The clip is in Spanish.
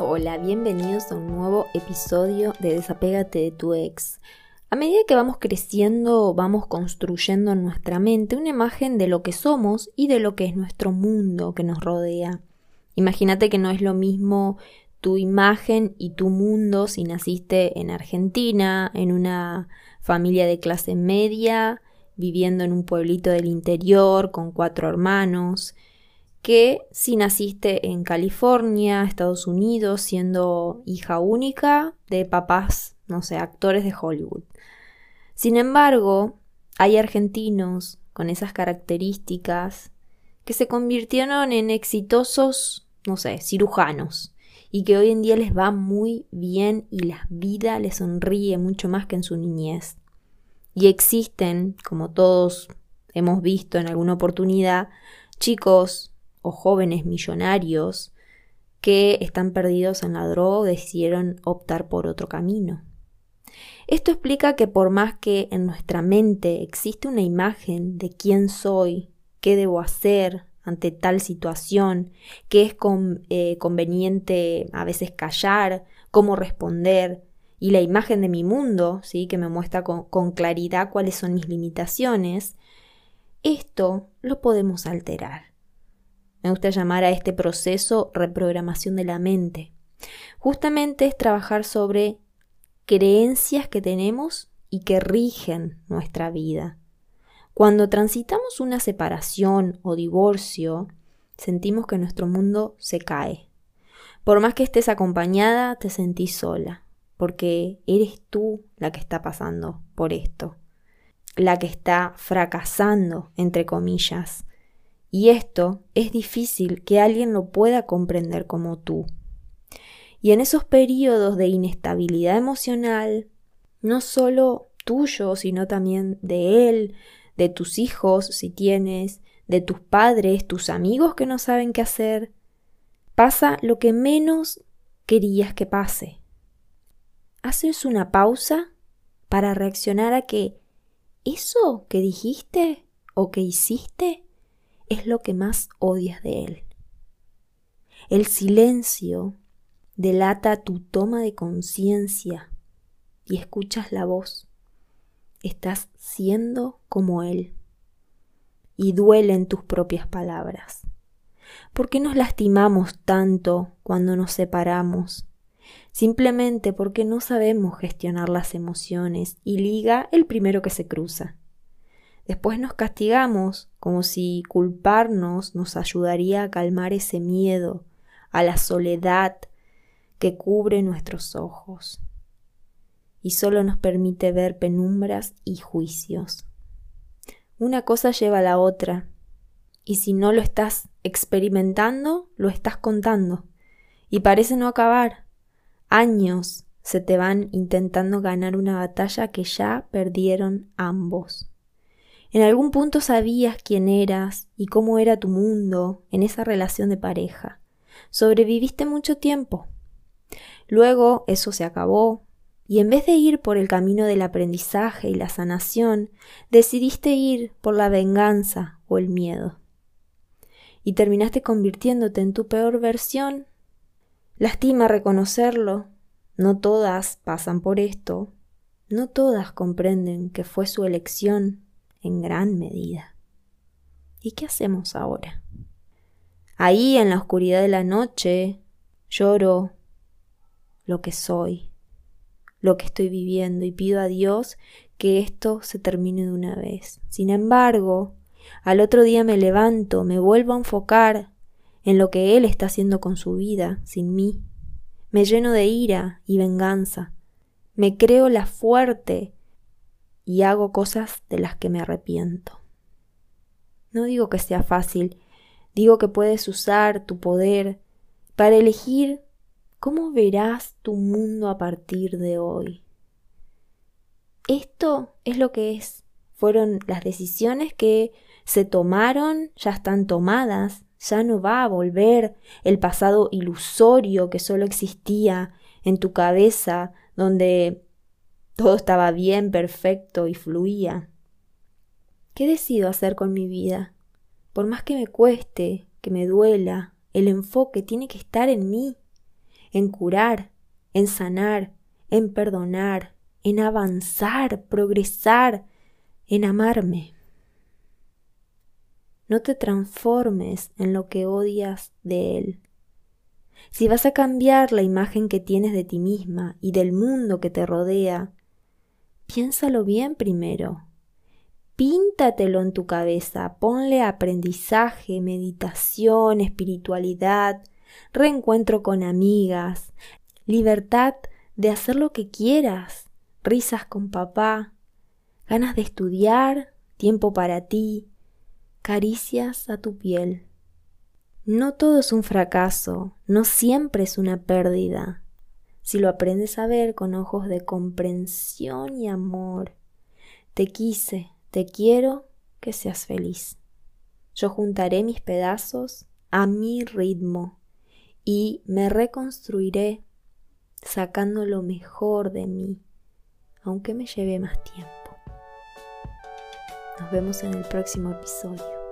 Hola, bienvenidos a un nuevo episodio de Desapégate de tu ex. A medida que vamos creciendo, vamos construyendo en nuestra mente una imagen de lo que somos y de lo que es nuestro mundo que nos rodea. Imagínate que no es lo mismo tu imagen y tu mundo si naciste en Argentina, en una familia de clase media, viviendo en un pueblito del interior con cuatro hermanos, que si naciste en California, Estados Unidos, siendo hija única de papás, no sé, actores de Hollywood. Sin embargo, hay argentinos con esas características que se convirtieron en exitosos, no sé, cirujanos, y que hoy en día les va muy bien y la vida les sonríe mucho más que en su niñez. Y existen, como todos hemos visto en alguna oportunidad, chicos o jóvenes millonarios que están perdidos en la droga decidieron optar por otro camino. Esto explica que por más que en nuestra mente existe una imagen de quién soy, qué debo hacer ante tal situación, qué es eh, conveniente a veces callar, cómo responder, y la imagen de mi mundo, ¿sí? que me muestra con claridad cuáles son mis limitaciones, esto lo podemos alterar. Me gusta llamar a este proceso reprogramación de la mente. Justamente es trabajar sobre creencias que tenemos y que rigen nuestra vida. Cuando transitamos una separación o divorcio, sentimos que nuestro mundo se cae. Por más que estés acompañada, te sentís sola, porque eres tú la que está pasando por esto, la que está fracasando, entre comillas, y esto es difícil que alguien lo pueda comprender como tú. Y en esos periodos de inestabilidad emocional, no solo tuyo, sino también de él, de tus hijos, si tienes, de tus padres, tus amigos que no saben qué hacer, pasa lo que menos querías que pase. Haces una pausa para reaccionar a que eso que dijiste o que hiciste es lo que más odias de él. El silencio delata tu toma de conciencia y escuchas la voz. Estás siendo como él y duelen tus propias palabras. ¿Por qué nos lastimamos tanto cuando nos separamos? Simplemente porque no sabemos gestionar las emociones y liga el primero que se cruza. Después nos castigamos como si culparnos nos ayudaría a calmar ese miedo, a la soledad que cubre nuestros ojos y solo nos permite ver penumbras y juicios. Una cosa lleva a la otra, y si no lo estás experimentando, lo estás contando, y parece no acabar. Años se te van intentando ganar una batalla que ya perdieron ambos. En algún punto sabías quién eras y cómo era tu mundo en esa relación de pareja. Sobreviviste mucho tiempo. Luego eso se acabó y en vez de ir por el camino del aprendizaje y la sanación, decidiste ir por la venganza o el miedo. Y terminaste convirtiéndote en tu peor versión. Lastima reconocerlo. No todas pasan por esto. No todas comprenden que fue su elección en gran medida. ¿Y qué hacemos ahora? Ahí en la oscuridad de la noche lloro lo que soy, lo que estoy viviendo y pido a Dios que esto se termine de una vez. Sin embargo, al otro día me levanto, me vuelvo a enfocar en lo que Él está haciendo con su vida, sin mí. Me lleno de ira y venganza. Me creo la fuerte y hago cosas de las que me arrepiento. No digo que sea fácil, digo que puedes usar tu poder para elegir cómo verás tu mundo a partir de hoy. Esto es lo que es. Fueron las decisiones que se tomaron, ya están tomadas, ya no va a volver el pasado ilusorio que solo existía en tu cabeza, donde todo estaba bien, perfecto y fluía. ¿Qué decido hacer con mi vida? Por más que me cueste, que me duela, el enfoque tiene que estar en mí, en curar, en sanar, en perdonar, en avanzar, progresar, en amarme. No te transformes en lo que odias de él. Si vas a cambiar la imagen que tienes de ti misma y del mundo que te rodea, piénsalo bien primero. Píntatelo en tu cabeza, ponle aprendizaje, meditación, espiritualidad, reencuentro con amigas, libertad de hacer lo que quieras, risas con papá, ganas de estudiar, tiempo para ti, caricias a tu piel. No todo es un fracaso, no siempre es una pérdida. Si lo aprendes a ver con ojos de comprensión y amor, te quise, te quiero, que seas feliz. Yo juntaré mis pedazos a mi ritmo y me reconstruiré sacando lo mejor de mí, aunque me lleve más tiempo. Nos vemos en el próximo episodio.